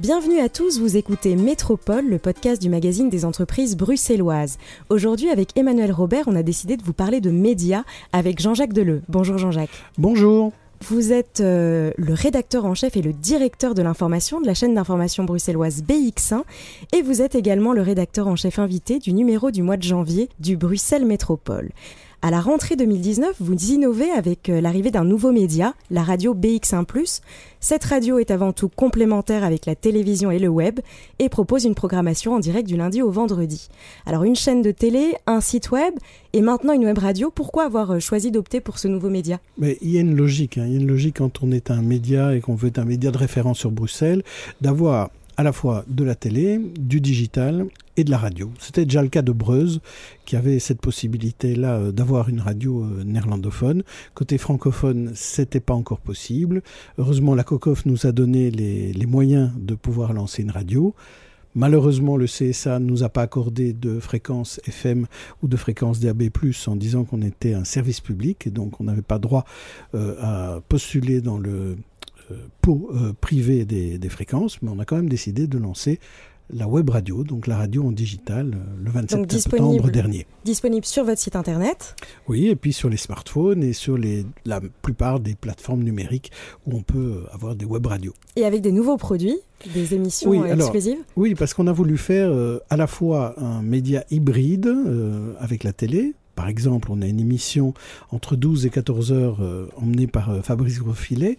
Bienvenue à tous, vous écoutez Métropole, le podcast du magazine des entreprises bruxelloises. Aujourd'hui, avec Emmanuel Robert, on a décidé de vous parler de médias avec Jean-Jacques Deleu. Bonjour Jean-Jacques. Bonjour. Vous êtes euh, le rédacteur en chef et le directeur de l'information de la chaîne d'information bruxelloise BX1 et vous êtes également le rédacteur en chef invité du numéro du mois de janvier du Bruxelles Métropole. À la rentrée 2019, vous innovez avec euh, l'arrivée d'un nouveau média, la radio BX1 Cette radio est avant tout complémentaire avec la télévision et le web et propose une programmation en direct du lundi au vendredi. Alors une chaîne de télé, un site web et maintenant une web radio. Pourquoi avoir euh, choisi d'opter pour ce nouveau média? Il y a une logique. Hein. Il y a une logique quand on est un média et qu'on veut être un média de référence sur Bruxelles, d'avoir à la fois de la télé, du digital et de la radio. C'était déjà le cas de Breuse, qui avait cette possibilité-là euh, d'avoir une radio euh, néerlandophone. Côté francophone, c'était pas encore possible. Heureusement, la COCOF nous a donné les, moyens de pouvoir lancer une radio. Malheureusement, le CSA ne nous a pas accordé de fréquence FM ou de fréquence DAB+, en disant qu'on était un service public et donc on n'avait pas droit euh, à postuler dans le pour euh, priver des, fréquences, mais on a quand même décidé de lancer la web radio, donc la radio en digital, euh, le 27 septembre dernier. Disponible sur votre site internet Oui, et puis sur les smartphones et sur les, la plupart des plateformes numériques où on peut avoir des web radios. Et avec des nouveaux produits, des émissions oui, exclusives Oui, parce qu'on a voulu faire à la fois un média hybride avec la télé, par exemple, on a une émission entre 12 et 14 heures emmenée par Fabrice Grosfilet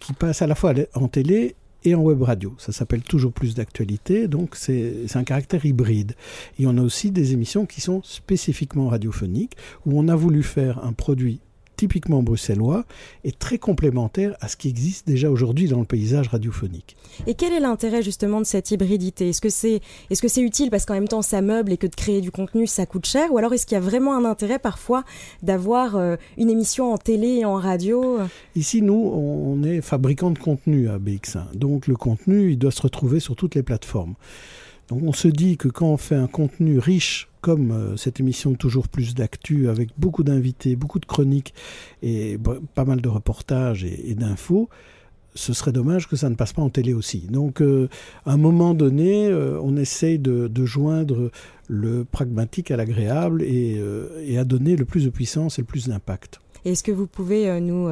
qui passe à la fois en télé et en web radio. Ça s'appelle toujours plus d'actualité, donc c'est un caractère hybride. Et on a aussi des émissions qui sont spécifiquement radiophoniques, où on a voulu faire un produit typiquement bruxellois et très complémentaire à ce qui existe déjà aujourd'hui dans le paysage radiophonique. Et quel est l'intérêt justement de cette hybridité? Est-ce que c'est est -ce c'est utile parce qu'en même temps ça meuble et que de créer du contenu ça coûte cher? Ou alors est-ce qu'il y a vraiment un intérêt parfois d'avoir euh, une émission en télé et en radio? Ici nous on est fabricant de contenu à BX1. Donc le contenu il doit se retrouver sur toutes les plateformes. Donc on se dit que quand on fait un contenu riche comme euh, cette émission Toujours plus d'actu avec beaucoup d'invités, beaucoup de chroniques et pas mal de reportages et, d'infos, ce serait dommage que ça ne passe pas en télé aussi. Donc, euh, à un moment donné, euh, on essaye de, joindre le pragmatique à l'agréable et, et, à donner le plus de puissance et le plus d'impact. Est-ce que vous pouvez nous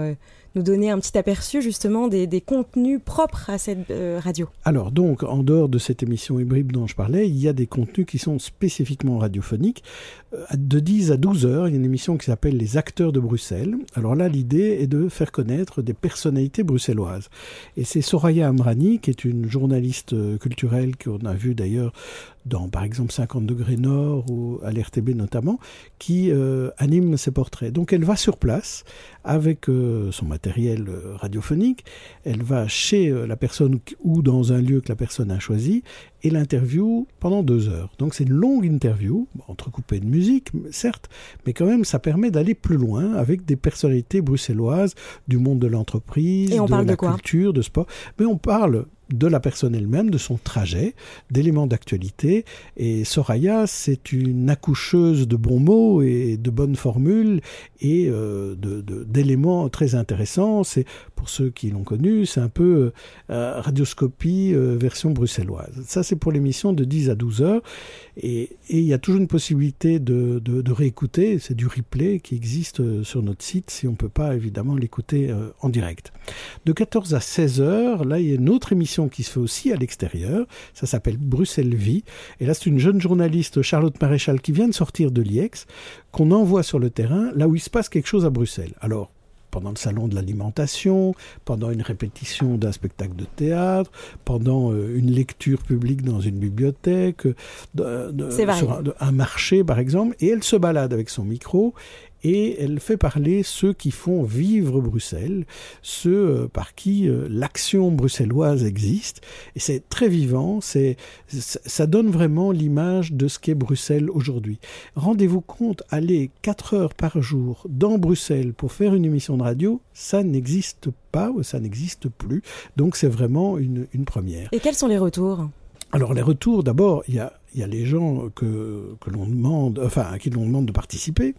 nous donner un petit aperçu justement des, contenus propres à cette euh, radio. Alors donc, en dehors de cette émission hybride dont je parlais, il y a des contenus qui sont spécifiquement radiophoniques. Euh, de 10 à 12 heures, il y a une émission qui s'appelle Les acteurs de Bruxelles. Alors là, l'idée est de faire connaître des personnalités bruxelloises. Et c'est Soraya Amrani, qui est une journaliste euh, culturelle qu'on a vue d'ailleurs dans par exemple 50 degrés nord ou à l'RTB notamment, qui anime ses portraits. Donc elle va sur place avec son matériel euh, radiophonique, elle va chez la personne ou dans un lieu que la personne a choisi et l'interview pendant deux heures. Donc c'est une longue interview, entrecoupée de musique, certes, mais quand même ça permet d'aller plus loin avec des personnalités bruxelloises du monde de l'entreprise, de la culture, de sport. Mais on parle de la personne elle-même, de son trajet, d'éléments d'actualité. Et Soraya, c'est une accoucheuse de bons mots et de bonnes formules et euh, d'éléments très intéressants. C'est pour ceux qui l'ont connu, c'est un peu euh, radioscopie euh, version bruxelloise. Ça, c'est pour l'émission de 10 à 12 heures. Et il y a toujours une possibilité de, de réécouter. C'est du replay qui existe sur notre site si on ne peut pas évidemment l'écouter en direct. De 14 à 16 heures, là, il y a une autre émission qui se fait aussi à l'extérieur. Ça s'appelle Bruxelles Vie. Et là, c'est une jeune journaliste, Charlotte Maréchal, qui vient de sortir de l'IEX, qu'on envoie sur le terrain, là où il se passe quelque chose à Bruxelles. Alors, pendant le salon de l'alimentation, pendant une répétition d'un spectacle de théâtre, pendant euh, une lecture publique dans une bibliothèque, de, sur un, un, marché par exemple, et elle se balade avec son micro et elle fait parler ceux qui font vivre Bruxelles, ceux euh, par qui euh, l'action bruxelloise existe. Et c'est très vivant, c'est, ça donne vraiment l'image de ce qu'est Bruxelles aujourd'hui. Rendez-vous compte, aller 4 heures par jour dans Bruxelles pour faire une émission de radio, ça n'existe pas ou ça n'existe plus. Donc c'est vraiment une, une première. Et quels sont les retours? Alors les retours, d'abord, il y a, il y a les gens que, que l'on demande, enfin, à qui l'on demande de participer.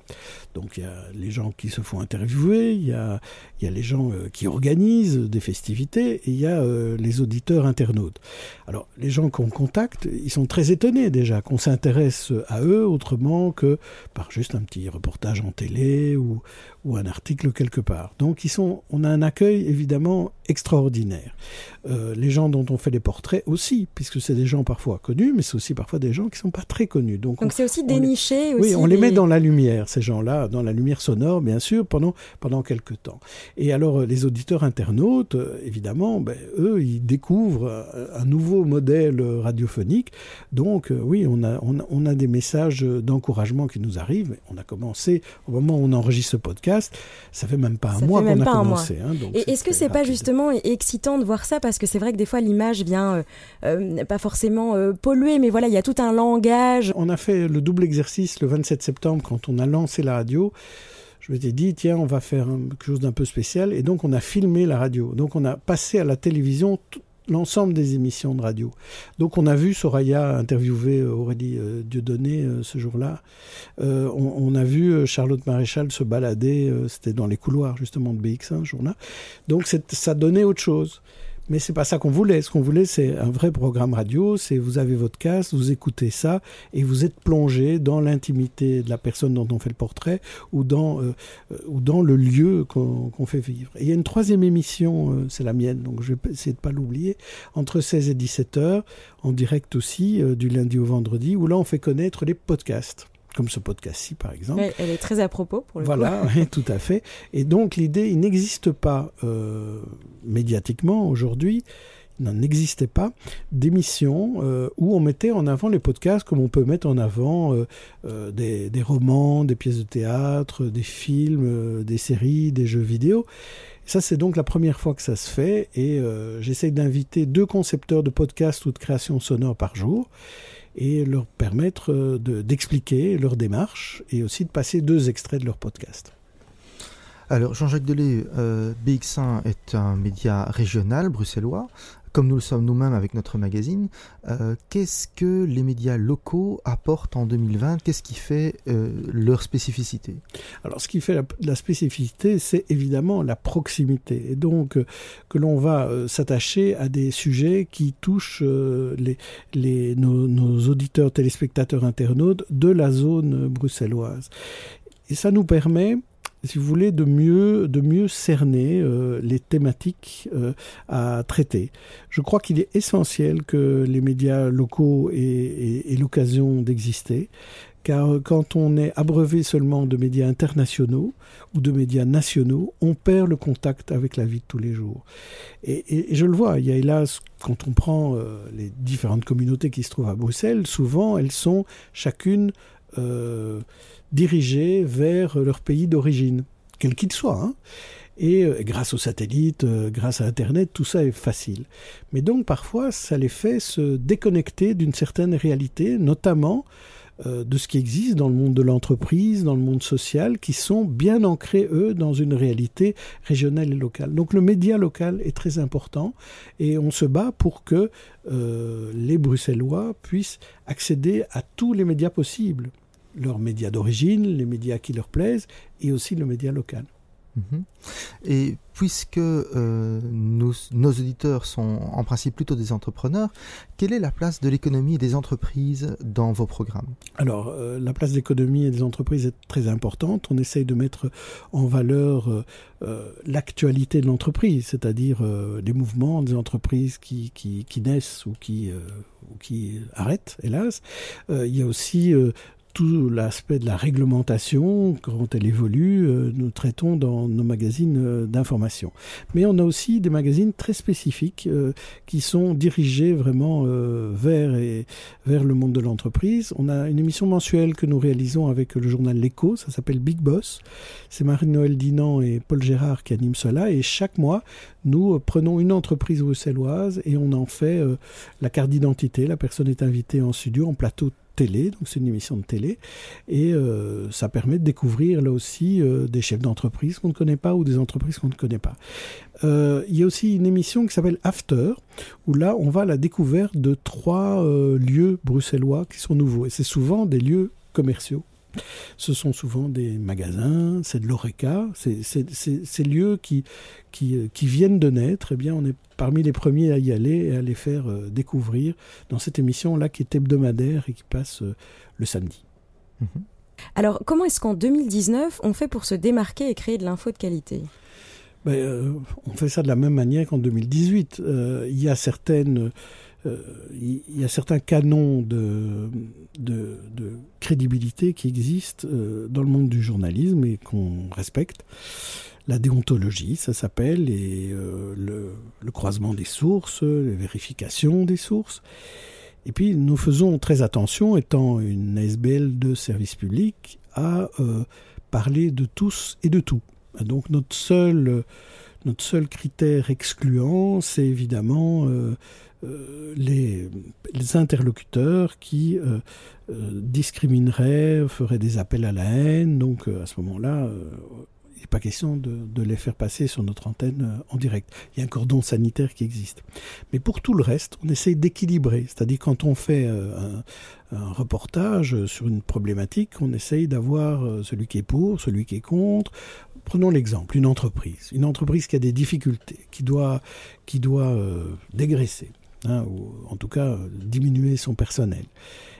Donc il y a les gens qui se font interviewer, il y a, il y a les gens euh, qui organisent des festivités, et il y a euh, les auditeurs internautes. Alors les gens qu'on contacte, ils sont très étonnés déjà qu'on s'intéresse à eux autrement que par juste un petit reportage en télé ou, ou un article quelque part. Donc ils sont, on a un accueil évidemment extraordinaire. Euh, les gens dont on fait les portraits aussi, puisque c'est des gens parfois connus, mais c'est aussi parfois des gens qui sont pas très connus. Donc c'est aussi déniché. Oui, on les met dans la lumière, ces gens-là, dans la lumière sonore, bien sûr, pendant pendant quelques temps. Et alors les auditeurs internautes, euh, évidemment, ben, eux, ils découvrent euh, un nouveau modèle radiophonique. Donc oui, on a on a, on a des messages d'encouragement qui nous arrivent. On a commencé au moment où on enregistre ce podcast, ça fait même pas un mois qu'on a commencé. Hein, et est-ce que c'est pas justement excitant de voir ça? Parce que c'est vrai que des fois l'image vient euh, euh, pas forcément euh, polluer, mais voilà, il y a tout un langage. On a fait le double exercice le 27 septembre quand on a lancé la radio. Je m'étais dit, tiens, on va faire quelque chose d'un peu spécial. Et donc, on a filmé la radio. Donc, on a passé à la télévision l'ensemble des émissions de radio. Donc on a vu Soraya interviewer Aurélie Dieudonné ce jour-là. on, a vu Charlotte Maréchal se balader, c'était dans les couloirs justement de BX1 ce jour-là. Donc ça donnait autre chose. Mais c'est pas ça qu'on voulait. Ce qu'on voulait, c'est un vrai programme radio. C'est vous avez votre casque, vous écoutez ça et vous êtes plongé dans l'intimité de la personne dont on fait le portrait ou dans euh, euh, ou dans le lieu qu'on fait vivre. Et il y a une troisième émission, euh, c'est la mienne, donc je vais essayer de pas l'oublier, entre 16 et 17 heures, en direct aussi, du lundi au vendredi, où là on fait connaître les podcasts comme ce podcast-ci par exemple. elle est très à propos pour le Voilà, tout à fait. Et donc l'idée, il n'existe pas euh, médiatiquement aujourd'hui, il n'en existait pas d'émissions euh, où on mettait en avant les podcasts comme on peut mettre en avant euh, des, des, romans, des pièces de théâtre, des films, des séries, des jeux vidéo. Ça, c'est donc la première fois que ça se fait et j'essaie d'inviter deux concepteurs de podcasts ou de création sonore par jour et leur permettre euh, d'expliquer leur démarche et aussi de passer deux extraits de leur podcast. Alors Jean-Jacques Delay, euh, BX1 est un média régional bruxellois comme nous le sommes nous-mêmes avec notre magazine, euh, qu'est-ce que les médias locaux apportent en 2020 Qu'est-ce qui fait euh, leur spécificité? Alors, ce qui fait la, spécificité, c'est évidemment la proximité. Et donc, euh, que l'on va s'attacher à des sujets qui touchent les, nos auditeurs, téléspectateurs, internautes de la zone bruxelloise. Et ça nous permet si vous voulez, de mieux, de mieux cerner euh, les thématiques euh, à traiter. Je crois qu'il est essentiel que les médias locaux aient, l'occasion d'exister, car quand on est abreuvé seulement de médias internationaux ou de médias nationaux, on perd le contact avec la vie de tous les jours. Et, et, je le vois, il y a hélas, quand on prend euh, les différentes communautés qui se trouvent à Bruxelles, souvent elles sont chacune dirigés vers leur pays d'origine, quel qu'il soit. Hein. Et euh, grâce aux satellites, euh, grâce à Internet, tout ça est facile. Mais donc parfois, ça les fait se déconnecter d'une certaine réalité, notamment euh, de ce qui existe dans le monde de l'entreprise, dans le monde social, qui sont bien ancrés, eux, dans une réalité régionale et locale. Donc le média local est très important et on se bat pour que les Bruxellois puissent accéder à tous les médias possibles leurs médias d'origine, les médias qui leur plaisent, et aussi le média local. Mhm. Et puisque euh, nos, auditeurs sont en principe plutôt des entrepreneurs, quelle est la place de l'économie et des entreprises dans vos programmes? Alors, euh, la place de l'économie et des entreprises est très importante. On essaye de mettre en valeur euh, l'actualité de l'entreprise, c'est-à-dire les mouvements des entreprises qui, qui, qui naissent ou qui, ou qui arrêtent, hélas. il y a aussi tout l'aspect de la réglementation, quand elle évolue, euh, nous traitons dans nos magazines euh, d'information. Mais on a aussi des magazines très spécifiques euh, qui sont dirigés vraiment vers, et, vers le monde de l'entreprise. On a une émission mensuelle que nous réalisons avec le journal L'Echo, ça s'appelle Big Boss. C'est Marie-Noël Dinan et Paul Gérard qui animent cela. Et chaque mois, nous prenons une entreprise bruxelloise et on en fait la carte d'identité. La personne est invitée en studio, en plateau donc c'est une émission de télé, et euh, ça permet de découvrir là aussi euh, des chefs d'entreprise qu'on ne connaît pas ou des entreprises qu'on ne connaît pas. Euh, il y a aussi une émission qui s'appelle After, où là on va à la découverte de trois lieux bruxellois qui sont nouveaux, et c'est souvent des lieux commerciaux. Ce sont souvent des magasins, c'est de l'ORECA, c'est ces lieux qui, qui, qui, viennent de naître, eh bien on est parmi les premiers à y aller et à les faire euh, découvrir dans cette émission-là qui est hebdomadaire et qui passe euh, le samedi. Mhm. Alors, comment est-ce qu'en 2019, on fait pour se démarquer et créer de l'info de qualité? Ben, euh, On fait ça de la même manière qu'en 2018. il y a certaines... il y a certains canons de, crédibilité qui existent dans le monde du journalisme et qu'on respecte la déontologie, ça s'appelle, et euh, le, croisement des sources, les vérifications des sources. Et puis nous faisons très attention, étant une ASBL de service public, à euh, parler de tous et de tout. Donc notre seul, notre seul critère excluant, c'est évidemment euh, les, les, interlocuteurs qui discrimineraient, feraient des appels à la haine. Donc à ce moment-là, il n'est pas question de, les faire passer sur notre antenne euh, en direct. Il y a un cordon sanitaire qui existe. Mais pour tout le reste, on essaye d'équilibrer. C'est-à-dire quand on fait euh, un, reportage sur une problématique, on essaye d'avoir euh, celui qui est pour, celui qui est contre. Prenons l'exemple, une entreprise. Une entreprise qui a des difficultés, qui doit, qui doit dégraisser, hein, ou en tout cas diminuer son personnel.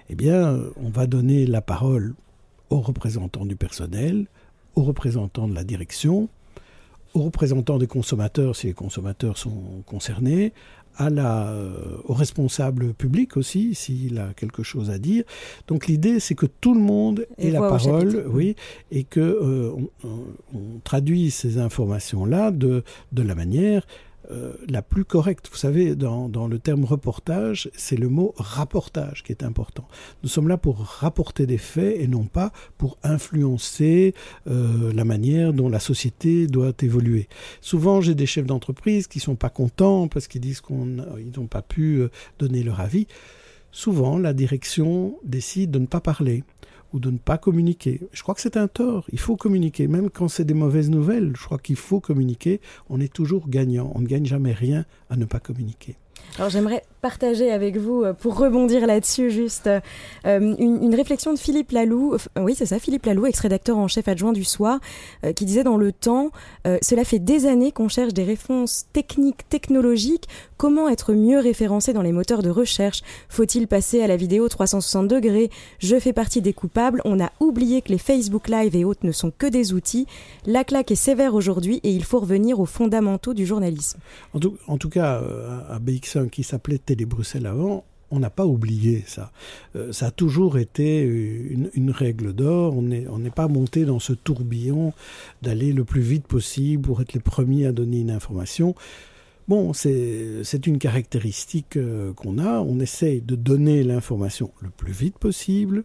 Eh bien, on va donner la parole aux représentants du personnel, aux représentants de la direction, aux représentants des consommateurs si les consommateurs sont concernés, à la, euh, aux responsables publics aussi s'il a quelque chose à dire. Donc l'idée c'est que tout le monde ait la parole, oui, et que euh, on, traduit ces informations là de de la manière euh, la plus correcte. Vous savez, dans, le terme reportage, c'est le mot rapportage qui est important. Nous sommes là pour rapporter des faits et non pas pour influencer euh, la manière dont la société doit évoluer. Souvent, j'ai des chefs d'entreprise qui sont pas contents parce qu'ils disent qu'ils n'ont pas pu euh, donner leur avis. Souvent, la direction décide de ne pas parler ou de ne pas communiquer. Je crois que c'est un tort. Il faut communiquer. Même quand c'est des mauvaises nouvelles, je crois qu'il faut communiquer. On est toujours gagnant. On ne gagne jamais rien à ne pas communiquer. Alors j'aimerais partager avec vous, euh, pour rebondir là-dessus, juste euh, une, réflexion de Philippe Lalou, oui c'est ça, Philippe Lalou, ex-rédacteur en chef adjoint du Soir, euh, qui disait dans le temps, cela fait des années qu'on cherche des réponses techniques, technologiques, comment être mieux référencé dans les moteurs de recherche, faut-il passer à la vidéo 360 degrés, je fais partie des coupables, on a oublié que les Facebook Live et autres ne sont que des outils, la claque est sévère aujourd'hui et il faut revenir aux fondamentaux du journalisme. En tout, en tout cas, à BX1 qui s'appelait Télé Bruxelles avant, on n'a pas oublié ça. Euh, ça a toujours été une, règle d'or. On n'est pas monté dans ce tourbillon d'aller le plus vite possible pour être les premiers à donner une information. Bon, c'est une caractéristique euh, qu'on a. On essaye de donner l'information le plus vite possible,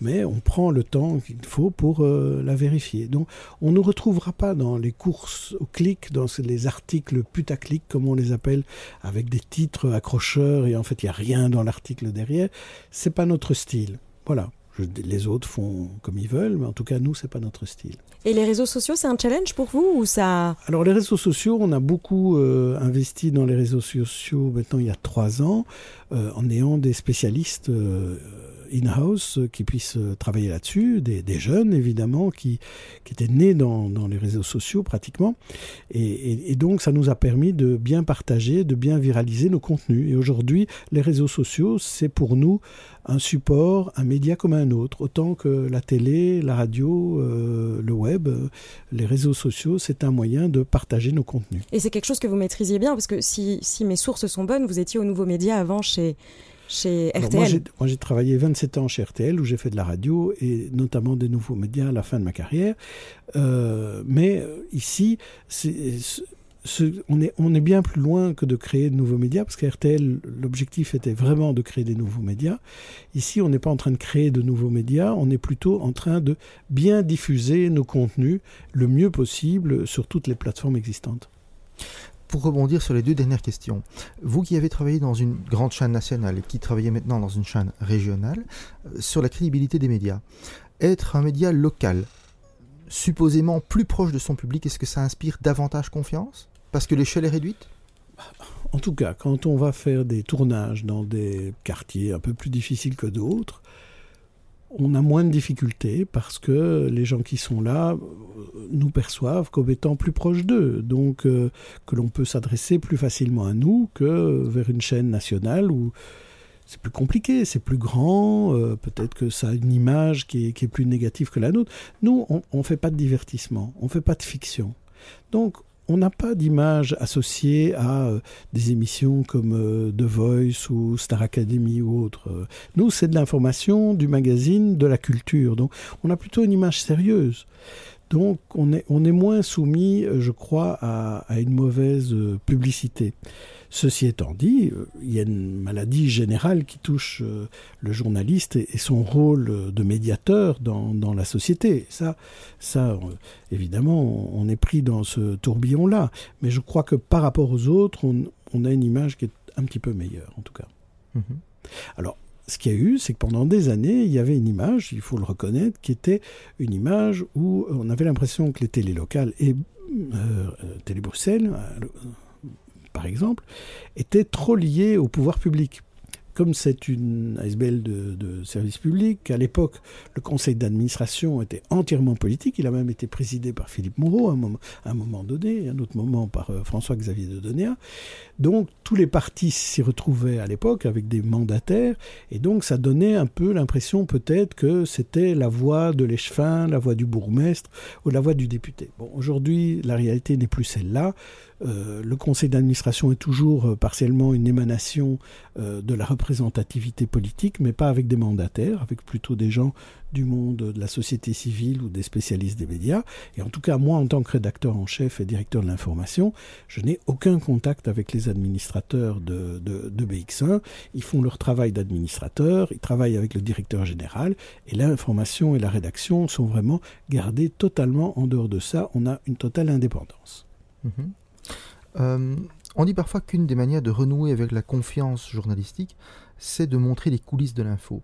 mais on prend le temps qu'il faut pour euh, la vérifier. Donc on ne retrouvera pas dans les courses au clic, dans les articles putaclic comme on les appelle, avec des titres accrocheurs et en fait il n'y a rien dans l'article derrière. C'est pas notre style. Voilà. les autres font comme ils veulent, mais en tout cas, nous, c'est pas notre style. Et les réseaux sociaux, c'est un challenge pour vous ou ça? Alors, les réseaux sociaux, on a beaucoup euh, investi dans les réseaux sociaux maintenant il y a trois ans, euh, en ayant des spécialistes in-house qui puissent euh, travailler là-dessus, des, jeunes évidemment qui, qui étaient nés dans, les réseaux sociaux pratiquement. Et, donc ça nous a permis de bien partager, de bien viraliser nos contenus. Et aujourd'hui, les réseaux sociaux, c'est pour nous un support, un média comme un autre. Autant que la télé, la radio, euh, le web, euh, les réseaux sociaux, c'est un moyen de partager nos contenus. Et c'est quelque chose que vous maîtrisiez bien, parce que si, si mes sources sont bonnes, vous étiez au Nouveau Média avant chez chez RTL Moi, j'ai travaillé 27 ans chez RTL où j'ai fait de la radio et notamment des nouveaux médias à la fin de ma carrière. Euh, mais euh, ici, on, est, on est bien plus loin que de créer de nouveaux médias parce qu'RTL, l'objectif était vraiment de créer des nouveaux médias. Ici, on n'est pas en train de créer de nouveaux médias, on est plutôt en train de bien diffuser nos contenus le mieux possible sur toutes les plateformes existantes. Pour rebondir sur les deux dernières questions, vous qui avez travaillé dans une grande chaîne nationale et qui travaillez maintenant dans une chaîne régionale, euh, sur la crédibilité des médias, être un média local, supposément plus proche de son public, est-ce que ça inspire davantage confiance? Parce que l'échelle est réduite? En tout cas, quand on va faire des tournages dans des quartiers un peu plus difficiles que d'autres, on a moins de difficultés parce que les gens qui sont là euh, nous perçoivent comme étant plus proches d'eux, donc euh, que l'on peut s'adresser plus facilement à nous que vers une chaîne nationale où c'est plus compliqué, c'est plus grand, euh, peut-être que ça a une image qui est, plus négative que la nôtre. Nous, on ne fait pas de divertissement, on ne fait pas de fiction. Donc, on n'a pas d'image associée à euh, des émissions comme euh, The Voice ou Star Academy ou autre. Nous, c'est de l'information, du magazine, de la culture. Donc, on a plutôt une image sérieuse. Donc, on est, on est moins soumis, je crois, à, à une mauvaise publicité. Ceci étant dit, euh, il y a une maladie générale qui touche euh, le journaliste et, son rôle de médiateur dans, la société. Ça, ça euh, évidemment, on est pris dans ce tourbillon-là. Mais je crois que par rapport aux autres, on, a une image qui est un petit peu meilleure, en tout cas. Mhm. Alors, ce qu'il y a eu, c'est que pendant des années, il y avait une image, il faut le reconnaître, qui était une image où on avait l'impression que les télés locales et Télé Bruxelles, par exemple, était trop lié au pouvoir public comme c'est une ASBL de, service public, à l'époque, le conseil d'administration était entièrement politique. Il a même été présidé par Philippe Moreau à un moment, à un donné, à un autre moment par euh, François-Xavier de Donéa. Donc, tous les partis s'y retrouvaient à l'époque avec des mandataires. Et donc, ça donnait un peu l'impression peut-être que c'était la voix de l'échevin, la voix du bourgmestre ou la voix du député. Bon, aujourd'hui, la réalité n'est plus celle-là. Euh, le conseil d'administration est toujours euh, partiellement une émanation euh, de la représentativité politique, mais pas avec des mandataires, avec plutôt des gens du monde de la société civile ou des spécialistes des médias. Et en tout cas, moi, en tant que rédacteur en chef et directeur de l'information, je n'ai aucun contact avec les administrateurs de, de BX1. Ils font leur travail d'administrateur, ils travaillent avec le directeur général, et l'information et la rédaction sont vraiment gardées totalement en dehors de ça. On a une totale indépendance. Mhm. Euh, on dit parfois qu'une des manières de renouer avec la confiance journalistique, c'est de montrer les coulisses de l'info,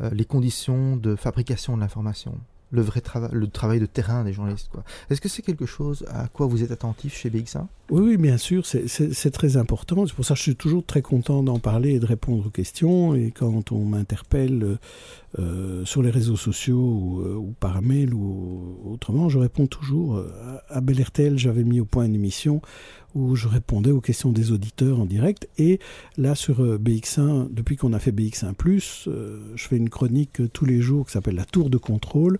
euh, les conditions de fabrication de l'information, le vrai travail, le travail de terrain des journalistes. Est-ce que c'est quelque chose à quoi vous êtes attentif chez BX1 oui, oui, bien sûr, c'est très important. C'est pour ça que je suis toujours très content d'en parler et de répondre aux questions. Et quand on m'interpelle euh, sur les réseaux sociaux ou, euh, ou, par mail ou autrement, je réponds toujours. À Bel j'avais mis au point une émission où je répondais aux questions des auditeurs en direct. Et là, sur euh, BX1, depuis qu'on a fait BX1, euh, je fais une chronique tous les jours qui s'appelle La Tour de contrôle.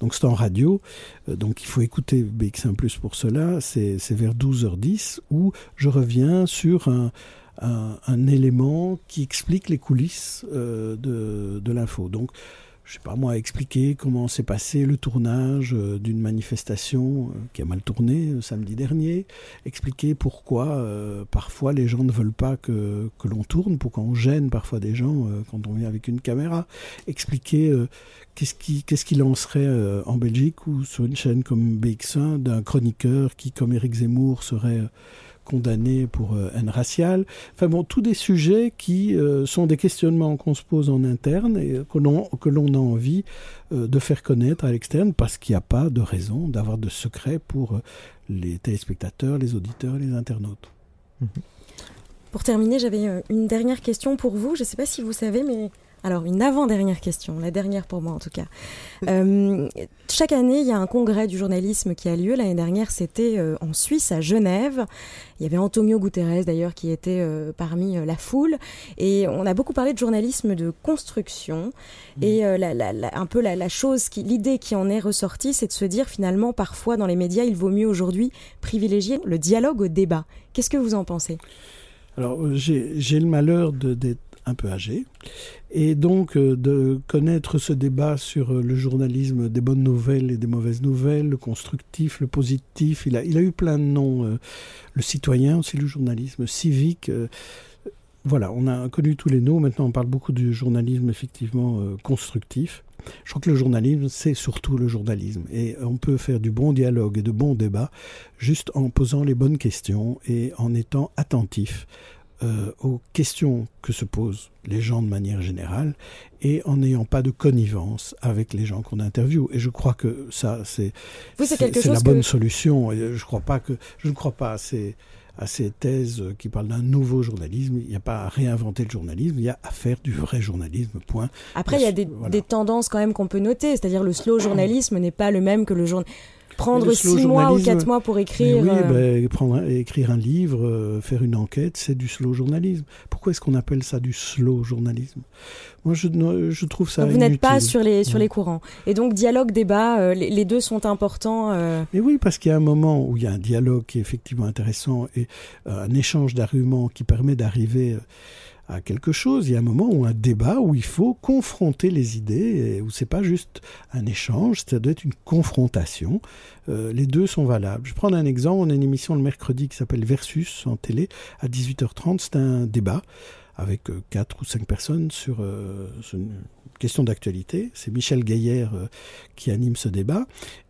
Donc, c'est en radio. Euh, donc, il faut écouter BX1 pour cela. C'est vers 12h10 où je reviens sur un, un, élément qui explique les coulisses de, de l'info. Donc, je sais pas moi, expliquer comment s'est passé le tournage euh, d'une manifestation euh, qui a mal tourné euh, samedi dernier, expliquer pourquoi parfois les gens ne veulent pas que, que l'on tourne, pourquoi on gêne parfois des gens quand on vient avec une caméra, expliquer qu'est-ce qui, qu'est-ce qui lancerait en Belgique ou sur une chaîne comme BX1 d'un chroniqueur qui, comme Eric Zemmour, serait condamné pour euh, haine raciale. Enfin bon, tous des sujets qui euh, sont des questionnements qu'on se pose en interne et que l'on, a envie euh, de faire connaître à l'externe parce qu'il n'y a pas de raison d'avoir de secret pour les téléspectateurs, les auditeurs les internautes. Pour terminer, j'avais une dernière question pour vous. Je ne sais pas si vous savez, mais alors, une avant-dernière question, la dernière pour moi en tout cas. Euh, chaque année, il y a un congrès du journalisme qui a lieu. L'année dernière, c'était euh, en Suisse, à Genève. Il y avait Antonio Guterres d'ailleurs qui était euh, parmi la foule. Et on a beaucoup parlé de journalisme de construction. Mmh. Et un peu la, chose, l'idée qui en est ressortie, c'est de se dire finalement, parfois dans les médias, il vaut mieux aujourd'hui privilégier le dialogue au débat. Qu'est-ce que vous en pensez? Alors, j'ai le malheur d'être un peu âgé, et donc euh, de connaître ce débat sur euh, le journalisme des bonnes nouvelles et des mauvaises nouvelles, le constructif, le positif, il a, il a eu plein de noms, euh, le citoyen aussi, le journalisme civique. voilà, on a connu tous les noms, maintenant on parle beaucoup du journalisme effectivement constructif. Je crois que le journalisme, c'est surtout le journalisme. Et on peut faire du bon dialogue et de bons débats juste en posant les bonnes questions et en étant attentif euh, aux questions que se posent les gens de manière générale et en n'ayant pas de connivence avec les gens qu'on interviewe. Et je crois que ça, c'est la bonne solution. Et je, crois pas que, je ne crois pas assez à ces thèses qui parlent d'un nouveau journalisme. Il n'y a pas à réinventer le journalisme, il y a à faire du vrai journalisme, point. Après, il y a des, des tendances quand même qu'on peut noter, c'est-à-dire le slow journalisme n'est pas le même que le journalisme prendre six mois ou quatre mois pour écrire. Oui, euh, ben, prendre, écrire un livre, euh, faire une enquête, c'est du slow journalisme. Pourquoi est-ce qu'on appelle ça du slow journalisme Moi, je, je, trouve ça. vous n'êtes pas sur les sur les courants. Et donc dialogue, débat, euh, les, deux sont importants. Mais oui, parce qu'il y a un moment où il y a un dialogue qui est effectivement intéressant et un échange d'arguments qui permet d'arriver à quelque chose. Il y a un moment où un débat où il faut confronter les idées, et où c'est pas juste un échange, ça doit être une confrontation. Euh, les deux sont valables. Je prends un exemple. On a une émission le mercredi qui s'appelle Versus en télé à 18h30. C'est un débat avec euh, quatre ou cinq personnes sur, euh, une question d'actualité. C'est Michel Gaillère qui anime ce débat.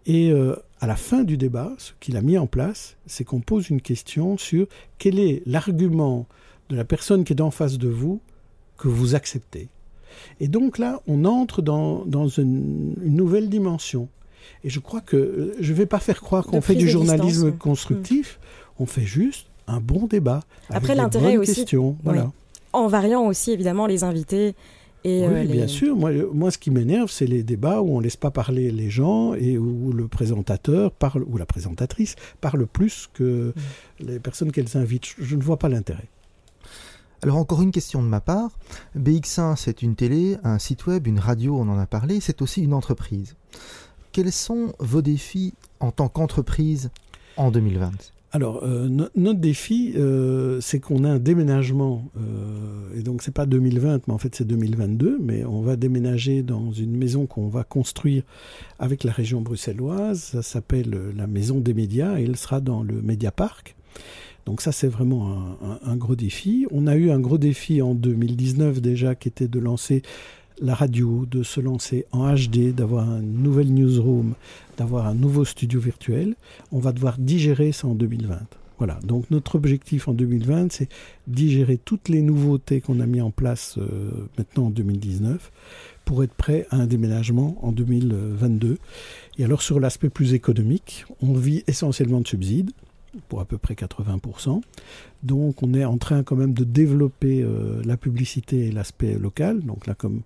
Et à la fin du débat, ce qu'il a mis en place, c'est qu'on pose une question sur quel est l'argument de la personne qui est en face de vous que vous acceptez. Et donc là, on entre dans, une, nouvelle dimension. Et je crois que euh, je ne vais pas faire croire qu'on fait du journalisme constructif, on fait juste un bon débat. Après, l'intérêt aussi. Questions, voilà. En variant aussi, évidemment, les invités. Et oui, euh, bien sûr. Moi, moi, ce qui m'énerve, c'est les débats où on ne laisse pas parler les gens et où le présentateur parle, ou la présentatrice parle plus que mm. les personnes qu'elles invitent. Je ne vois pas l'intérêt. Alors encore une question de ma part. BX1, c'est une télé, un site web, une radio, on en a parlé, c'est aussi une entreprise. Quels sont vos défis en tant qu'entreprise en 2020 alors, euh, notre défi, euh, c'est qu'on a un déménagement, euh, et donc c'est pas 2020, mais en fait c'est 2022, mais on va déménager dans une maison qu'on va construire avec la région bruxelloise. Ça s'appelle la Maison des médias, et elle sera dans le Mediapark. Donc ça, c'est vraiment un, gros défi. On a eu un gros défi en 2019 déjà, qui était de lancer la radio, de se lancer en HD, d'avoir une nouvelle newsroom, d'avoir un nouveau studio virtuel. On va devoir digérer ça en 2020. Voilà, donc notre objectif en 2020, c'est digérer toutes les nouveautés qu'on a mis en place euh, maintenant en 2019 pour être prêt à un déménagement en 2022. Et alors sur l'aspect plus économique, on vit essentiellement de subsides pour à peu près 80%. Donc on est en train quand même de développer euh, la publicité et l'aspect local. Donc là, comme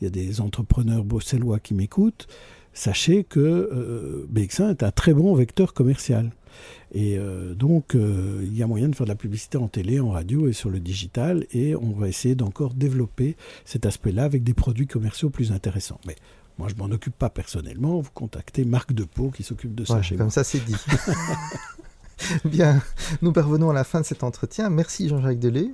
il y a des entrepreneurs bruxellois qui m'écoutent, sachez que euh, BX1 est un très bon vecteur commercial. Et euh, donc, il y a moyen de faire de la publicité en télé, en radio et sur le digital. Et on va essayer d'encore développer cet aspect-là avec des produits commerciaux plus intéressants. Mais moi, je m'en occupe pas personnellement. Vous contactez Marc Depot qui s'occupe de ça chez comme ça, c'est dit. Bien, nous parvenons à la fin de cet entretien. Merci Jean-Jacques Delay,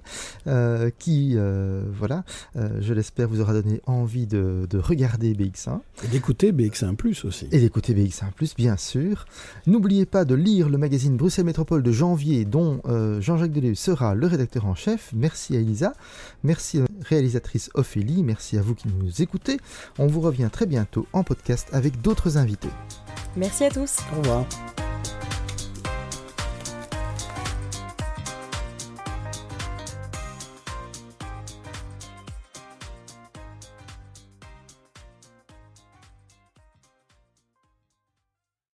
euh, qui, euh, voilà, euh, je l'espère, vous aura donné envie de, regarder BX1. Et d'écouter BX1 Plus aussi. Et d'écouter BX1 Plus, bien sûr. N'oubliez pas de lire le magazine Bruxelles Métropole de janvier, dont Jean-Jacques Delay sera le rédacteur en chef. Merci à Elisa. Merci à la réalisatrice Ophélie. Merci à vous qui nous écoutez. On vous revient très bientôt en podcast avec d'autres invités. Merci à tous. Au revoir.